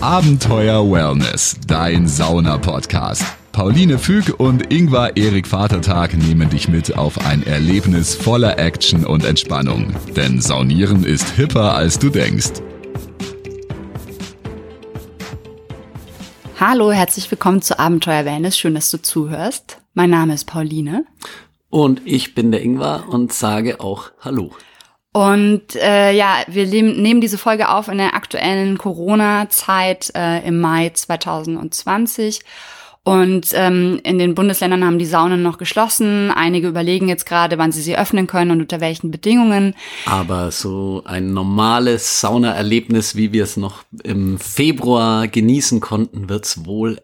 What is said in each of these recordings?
Abenteuer Wellness, dein Sauna-Podcast. Pauline Füg und Ingvar Erik Vatertag nehmen dich mit auf ein Erlebnis voller Action und Entspannung. Denn Saunieren ist hipper, als du denkst. Hallo, herzlich willkommen zu Abenteuer Wellness. Schön, dass du zuhörst. Mein Name ist Pauline. Und ich bin der Ingvar und sage auch Hallo. Und äh, ja, wir nehmen diese Folge auf in der aktuellen Corona-Zeit äh, im Mai 2020. Und ähm, in den Bundesländern haben die Saunen noch geschlossen. Einige überlegen jetzt gerade, wann sie sie öffnen können und unter welchen Bedingungen. Aber so ein normales Saunaerlebnis, wie wir es noch im Februar genießen konnten, wird es wohl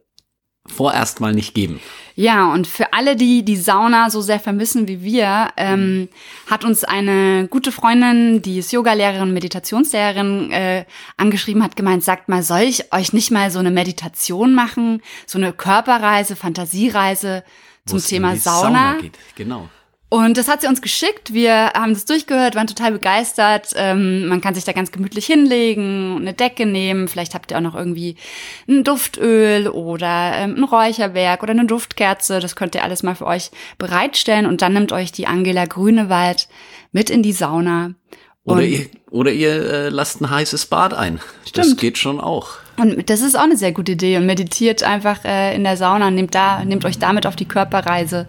vorerst mal nicht geben. Ja, und für alle, die die Sauna so sehr vermissen wie wir, ähm, hat uns eine gute Freundin, die ist Yogalehrerin, Meditationslehrerin, äh, angeschrieben, hat gemeint, sagt mal, soll ich euch nicht mal so eine Meditation machen, so eine Körperreise, Fantasiereise zum Thema Sauna? Sauna geht. Genau. Und das hat sie uns geschickt. Wir haben das durchgehört, waren total begeistert. Ähm, man kann sich da ganz gemütlich hinlegen, eine Decke nehmen. Vielleicht habt ihr auch noch irgendwie ein Duftöl oder ähm, ein Räucherwerk oder eine Duftkerze. Das könnt ihr alles mal für euch bereitstellen. Und dann nimmt euch die Angela Grünewald mit in die Sauna. Oder ihr, oder ihr äh, lasst ein heißes Bad ein. Stimmt. Das geht schon auch. Und das ist auch eine sehr gute Idee. Und meditiert einfach äh, in der Sauna, nehmt da, nehmt euch damit auf die Körperreise.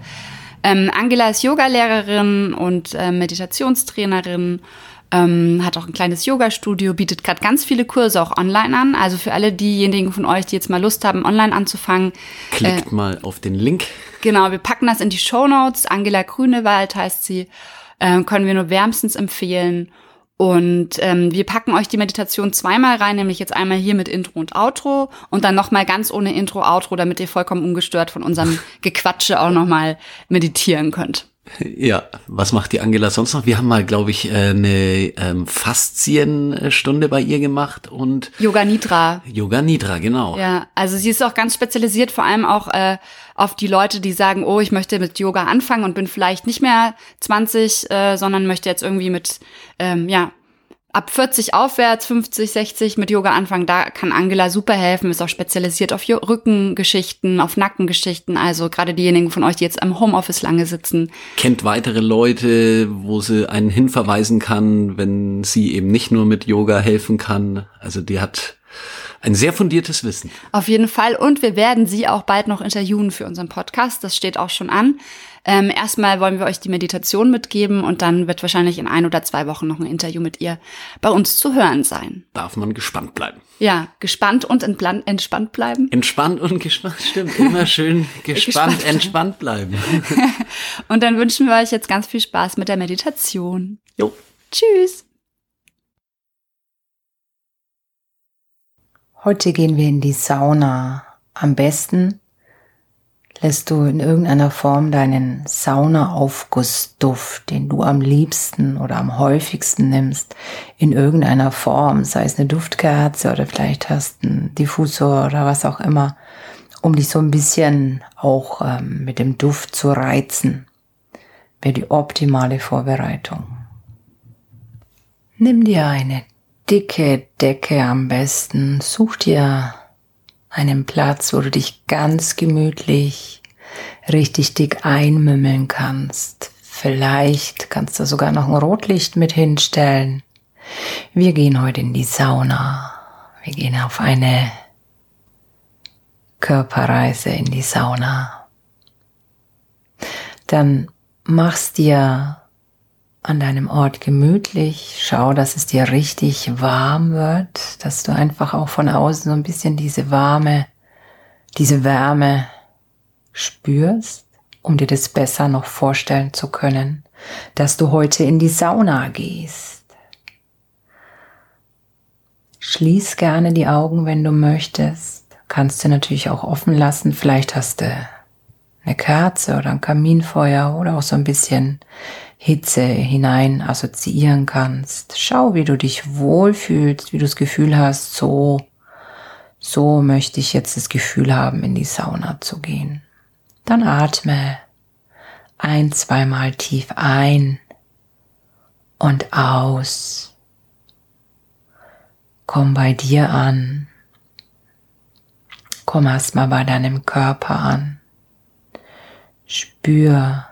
Ähm, Angela ist Yogalehrerin und äh, Meditationstrainerin. Ähm, hat auch ein kleines Yoga-Studio, bietet gerade ganz viele Kurse auch online an. Also für alle diejenigen von euch, die jetzt mal Lust haben, online anzufangen. Klickt äh, mal auf den Link. Genau, wir packen das in die Show Notes. Angela Grünewald heißt sie. Äh, können wir nur wärmstens empfehlen. Und ähm, wir packen euch die Meditation zweimal rein, nämlich jetzt einmal hier mit Intro und Outro und dann nochmal ganz ohne Intro, Outro, damit ihr vollkommen ungestört von unserem Gequatsche auch nochmal meditieren könnt. Ja, was macht die Angela sonst noch? Wir haben mal, glaube ich, äh, eine ähm, Faszienstunde bei ihr gemacht und Yoga Nidra. Yoga Nidra, genau. Ja, also sie ist auch ganz spezialisiert, vor allem auch äh, auf die Leute, die sagen, oh, ich möchte mit Yoga anfangen und bin vielleicht nicht mehr 20, äh, sondern möchte jetzt irgendwie mit ähm, ja ab 40 aufwärts, 50, 60 mit Yoga anfangen, da kann Angela super helfen, ist auch spezialisiert auf Rückengeschichten, auf Nackengeschichten, also gerade diejenigen von euch, die jetzt im Homeoffice lange sitzen. Kennt weitere Leute, wo sie einen hinverweisen kann, wenn sie eben nicht nur mit Yoga helfen kann. Also die hat ein sehr fundiertes Wissen. Auf jeden Fall. Und wir werden sie auch bald noch interviewen für unseren Podcast. Das steht auch schon an. Ähm, erstmal wollen wir euch die Meditation mitgeben und dann wird wahrscheinlich in ein oder zwei Wochen noch ein Interview mit ihr bei uns zu hören sein. Darf man gespannt bleiben. Ja, gespannt und entspannt bleiben. Entspannt und gespannt, stimmt. Immer schön gespannt, gespannt. entspannt bleiben. und dann wünschen wir euch jetzt ganz viel Spaß mit der Meditation. Jo. Tschüss. Heute gehen wir in die Sauna. Am besten lässt du in irgendeiner Form deinen Saunaaufgussduft, den du am liebsten oder am häufigsten nimmst, in irgendeiner Form, sei es eine Duftkerze oder vielleicht hast einen Diffusor oder was auch immer, um dich so ein bisschen auch ähm, mit dem Duft zu reizen, wäre die optimale Vorbereitung. Nimm dir eine dicke Decke am besten, such dir einen Platz, wo du dich ganz gemütlich richtig dick einmümmeln kannst. Vielleicht kannst du sogar noch ein Rotlicht mit hinstellen. Wir gehen heute in die Sauna. Wir gehen auf eine Körperreise in die Sauna. Dann mach's dir an deinem Ort gemütlich. Schau, dass es dir richtig warm wird, dass du einfach auch von außen so ein bisschen diese warme, diese Wärme spürst, um dir das besser noch vorstellen zu können, dass du heute in die Sauna gehst. Schließ gerne die Augen, wenn du möchtest. Kannst du natürlich auch offen lassen. Vielleicht hast du eine Kerze oder ein Kaminfeuer oder auch so ein bisschen Hitze hinein assoziieren kannst. Schau, wie du dich wohlfühlst, wie du das Gefühl hast, so, so möchte ich jetzt das Gefühl haben, in die Sauna zu gehen. Dann atme ein, zweimal tief ein und aus. Komm bei dir an. Komm erstmal bei deinem Körper an. Spür,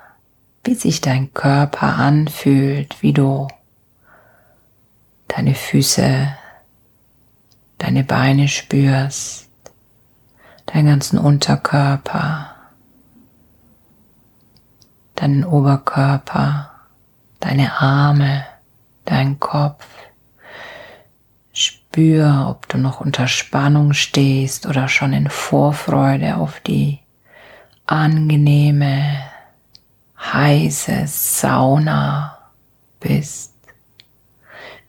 wie sich dein Körper anfühlt, wie du deine Füße, deine Beine spürst, deinen ganzen Unterkörper, deinen Oberkörper, deine Arme, dein Kopf. Spür, ob du noch unter Spannung stehst oder schon in Vorfreude auf die angenehme, heiße Sauna bist.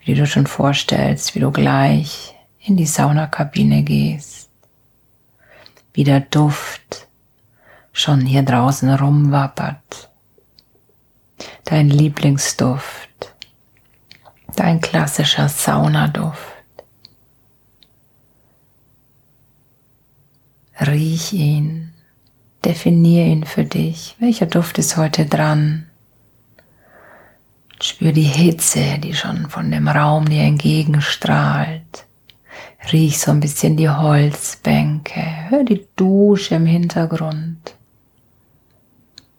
Wie du schon vorstellst, wie du gleich in die Saunakabine gehst. Wie der Duft schon hier draußen rumwappert. Dein Lieblingsduft. Dein klassischer Saunaduft. Riech ihn, definier ihn für dich. Welcher Duft ist heute dran? Spür die Hitze, die schon von dem Raum dir entgegenstrahlt. Riech so ein bisschen die Holzbänke. Hör die Dusche im Hintergrund.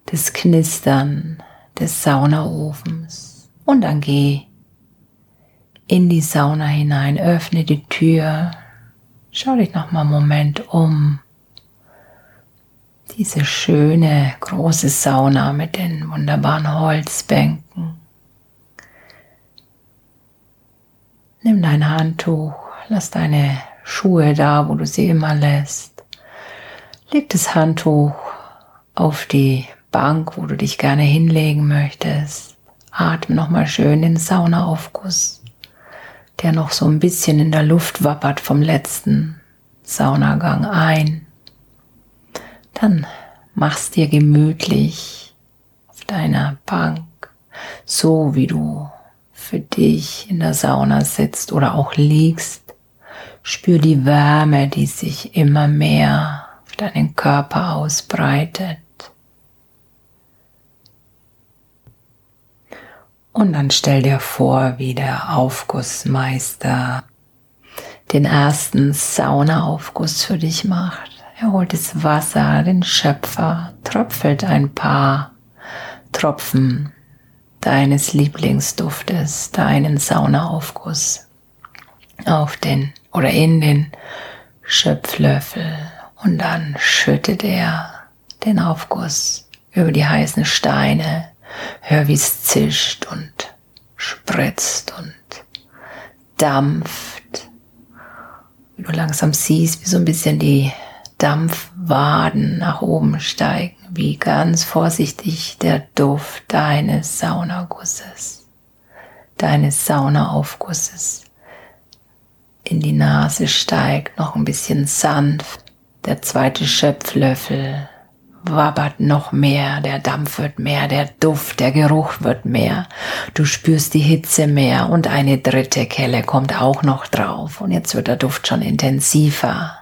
Das Knistern des Saunaofens. Und dann geh in die Sauna hinein, öffne die Tür. Schau dich noch mal einen Moment um diese schöne große Sauna mit den wunderbaren Holzbänken. Nimm dein Handtuch, lass deine Schuhe da, wo du sie immer lässt. Leg das Handtuch auf die Bank, wo du dich gerne hinlegen möchtest. Atme nochmal schön den Saunaaufguss, der noch so ein bisschen in der Luft wappert vom letzten Saunagang ein. Dann mach's dir gemütlich auf deiner Bank, so wie du für dich in der Sauna sitzt oder auch liegst. Spür die Wärme, die sich immer mehr auf deinen Körper ausbreitet. Und dann stell dir vor, wie der Aufgussmeister den ersten Saunaaufguss für dich macht. Er holt das Wasser, den Schöpfer, tröpfelt ein paar Tropfen deines Lieblingsduftes, deinen Saunaaufguss auf den oder in den Schöpflöffel und dann schüttet er den Aufguss über die heißen Steine. Hör, wie es zischt und spritzt und dampft. Wie du langsam siehst, wie so ein bisschen die Dampfwaden nach oben steigen, wie ganz vorsichtig der Duft deines Saunagusses, deines Saunaaufgusses in die Nase steigt, noch ein bisschen sanft. Der zweite Schöpflöffel wabbert noch mehr, der Dampf wird mehr, der Duft, der Geruch wird mehr. Du spürst die Hitze mehr und eine dritte Kelle kommt auch noch drauf und jetzt wird der Duft schon intensiver.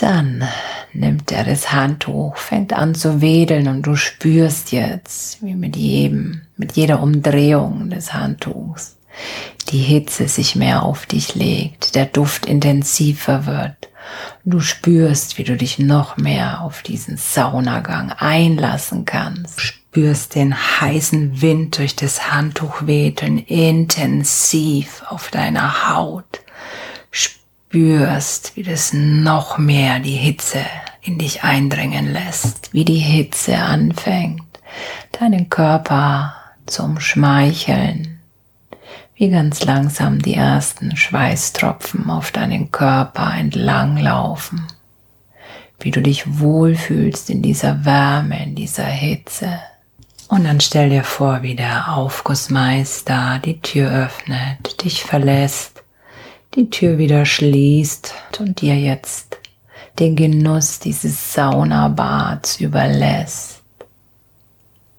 Dann nimmt er das Handtuch, fängt an zu wedeln und du spürst jetzt, wie mit jedem, mit jeder Umdrehung des Handtuchs die Hitze sich mehr auf dich legt, der Duft intensiver wird. Du spürst, wie du dich noch mehr auf diesen Saunagang einlassen kannst. Spürst den heißen Wind durch das Handtuch wedeln intensiv auf deiner Haut spürst, wie das noch mehr die Hitze in dich eindringen lässt, wie die Hitze anfängt, deinen Körper zum Schmeicheln, wie ganz langsam die ersten Schweißtropfen auf deinen Körper entlang laufen, wie du dich wohlfühlst in dieser Wärme, in dieser Hitze. Und dann stell dir vor, wie der Aufgussmeister die Tür öffnet, dich verlässt die Tür wieder schließt und dir jetzt den Genuss dieses Saunabads überlässt.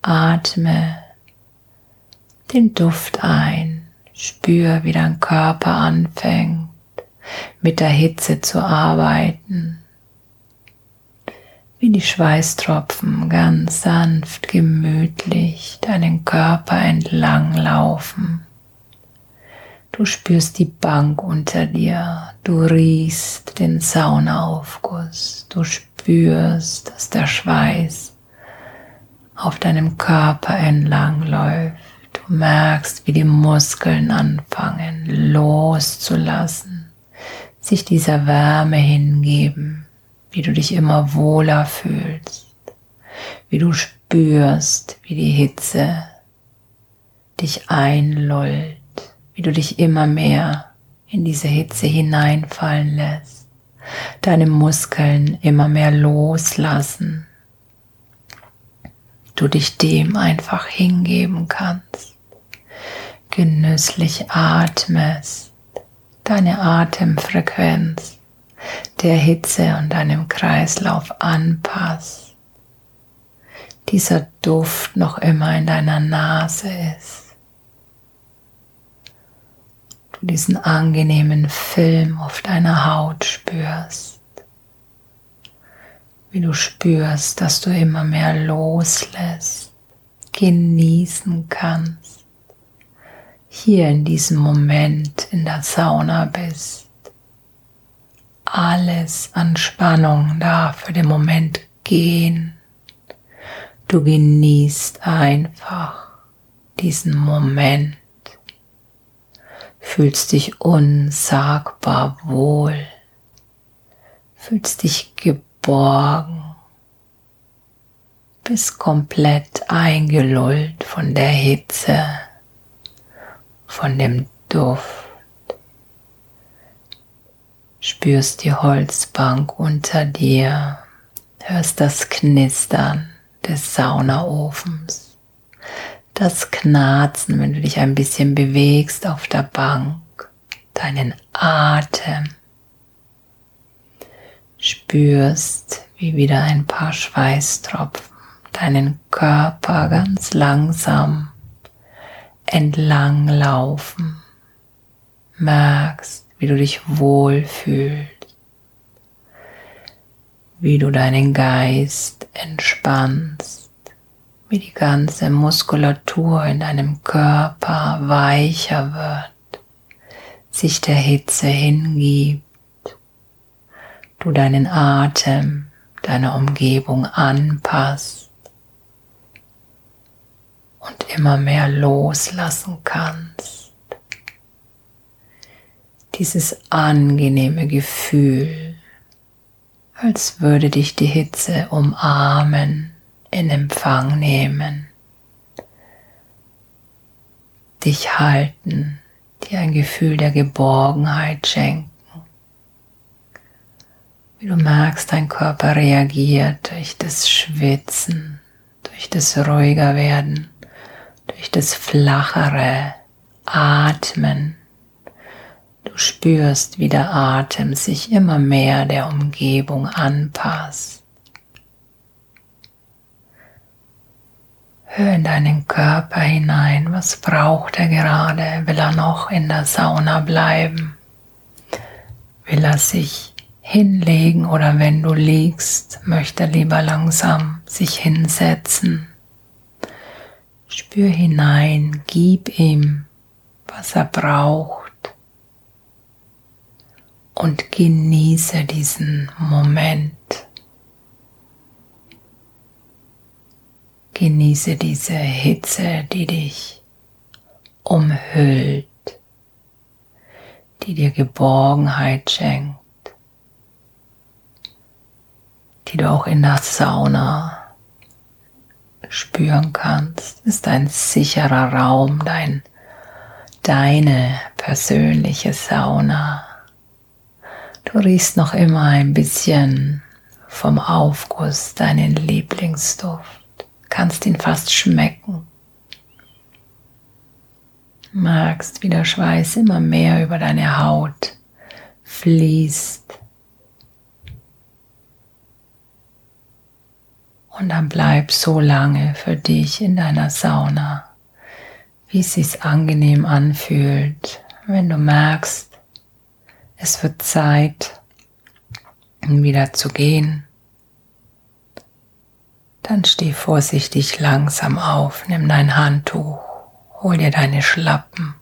Atme den Duft ein, spür, wie dein Körper anfängt, mit der Hitze zu arbeiten, wie die Schweißtropfen ganz sanft, gemütlich deinen Körper entlang laufen Du spürst die Bank unter dir. Du riechst den Saunaaufguss. Du spürst, dass der Schweiß auf deinem Körper entlang läuft. Du merkst, wie die Muskeln anfangen loszulassen, sich dieser Wärme hingeben, wie du dich immer wohler fühlst, wie du spürst, wie die Hitze dich einlullt wie du dich immer mehr in diese Hitze hineinfallen lässt, deine Muskeln immer mehr loslassen, du dich dem einfach hingeben kannst, genüsslich atmest, deine Atemfrequenz der Hitze und deinem Kreislauf anpasst, dieser Duft noch immer in deiner Nase ist du diesen angenehmen Film auf deiner Haut spürst, wie du spürst, dass du immer mehr loslässt, genießen kannst, hier in diesem Moment in der Sauna bist. Alles an Spannung darf für den Moment gehen. Du genießt einfach diesen Moment fühlst dich unsagbar wohl, fühlst dich geborgen, bist komplett eingelullt von der Hitze, von dem Duft, spürst die Holzbank unter dir, hörst das Knistern des Saunaofens das Knarzen, wenn du dich ein bisschen bewegst auf der Bank, deinen Atem. Spürst, wie wieder ein paar Schweißtropfen deinen Körper ganz langsam entlang laufen. Merkst, wie du dich wohlfühlst, wie du deinen Geist entspannst wie die ganze Muskulatur in deinem Körper weicher wird, sich der Hitze hingibt, du deinen Atem deiner Umgebung anpasst und immer mehr loslassen kannst. Dieses angenehme Gefühl, als würde dich die Hitze umarmen in Empfang nehmen, dich halten, dir ein Gefühl der Geborgenheit schenken. Wie du merkst, dein Körper reagiert durch das Schwitzen, durch das ruhiger werden, durch das flachere Atmen. Du spürst, wie der Atem sich immer mehr der Umgebung anpasst. Hör in deinen Körper hinein. Was braucht er gerade? Will er noch in der Sauna bleiben? Will er sich hinlegen oder wenn du liegst, möchte er lieber langsam sich hinsetzen? Spür hinein, gib ihm, was er braucht und genieße diesen Moment. Genieße diese Hitze, die dich umhüllt, die dir Geborgenheit schenkt, die du auch in der Sauna spüren kannst. Ist ein sicherer Raum, dein, deine persönliche Sauna. Du riechst noch immer ein bisschen vom Aufguss deinen Lieblingsduft kannst ihn fast schmecken. Magst, wie der Schweiß immer mehr über deine Haut fließt. Und dann bleib so lange für dich in deiner Sauna, wie es sich angenehm anfühlt, wenn du merkst, es wird Zeit, wieder zu gehen dann steh vorsichtig langsam auf, nimm dein Handtuch, hol dir deine Schlappen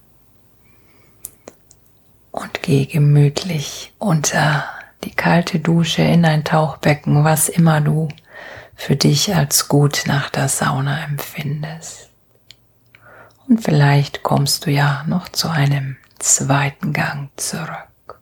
geh gemütlich unter die kalte Dusche in ein Tauchbecken, was immer du für dich als gut nach der Sauna empfindest. Und vielleicht kommst du ja noch zu einem zweiten Gang zurück.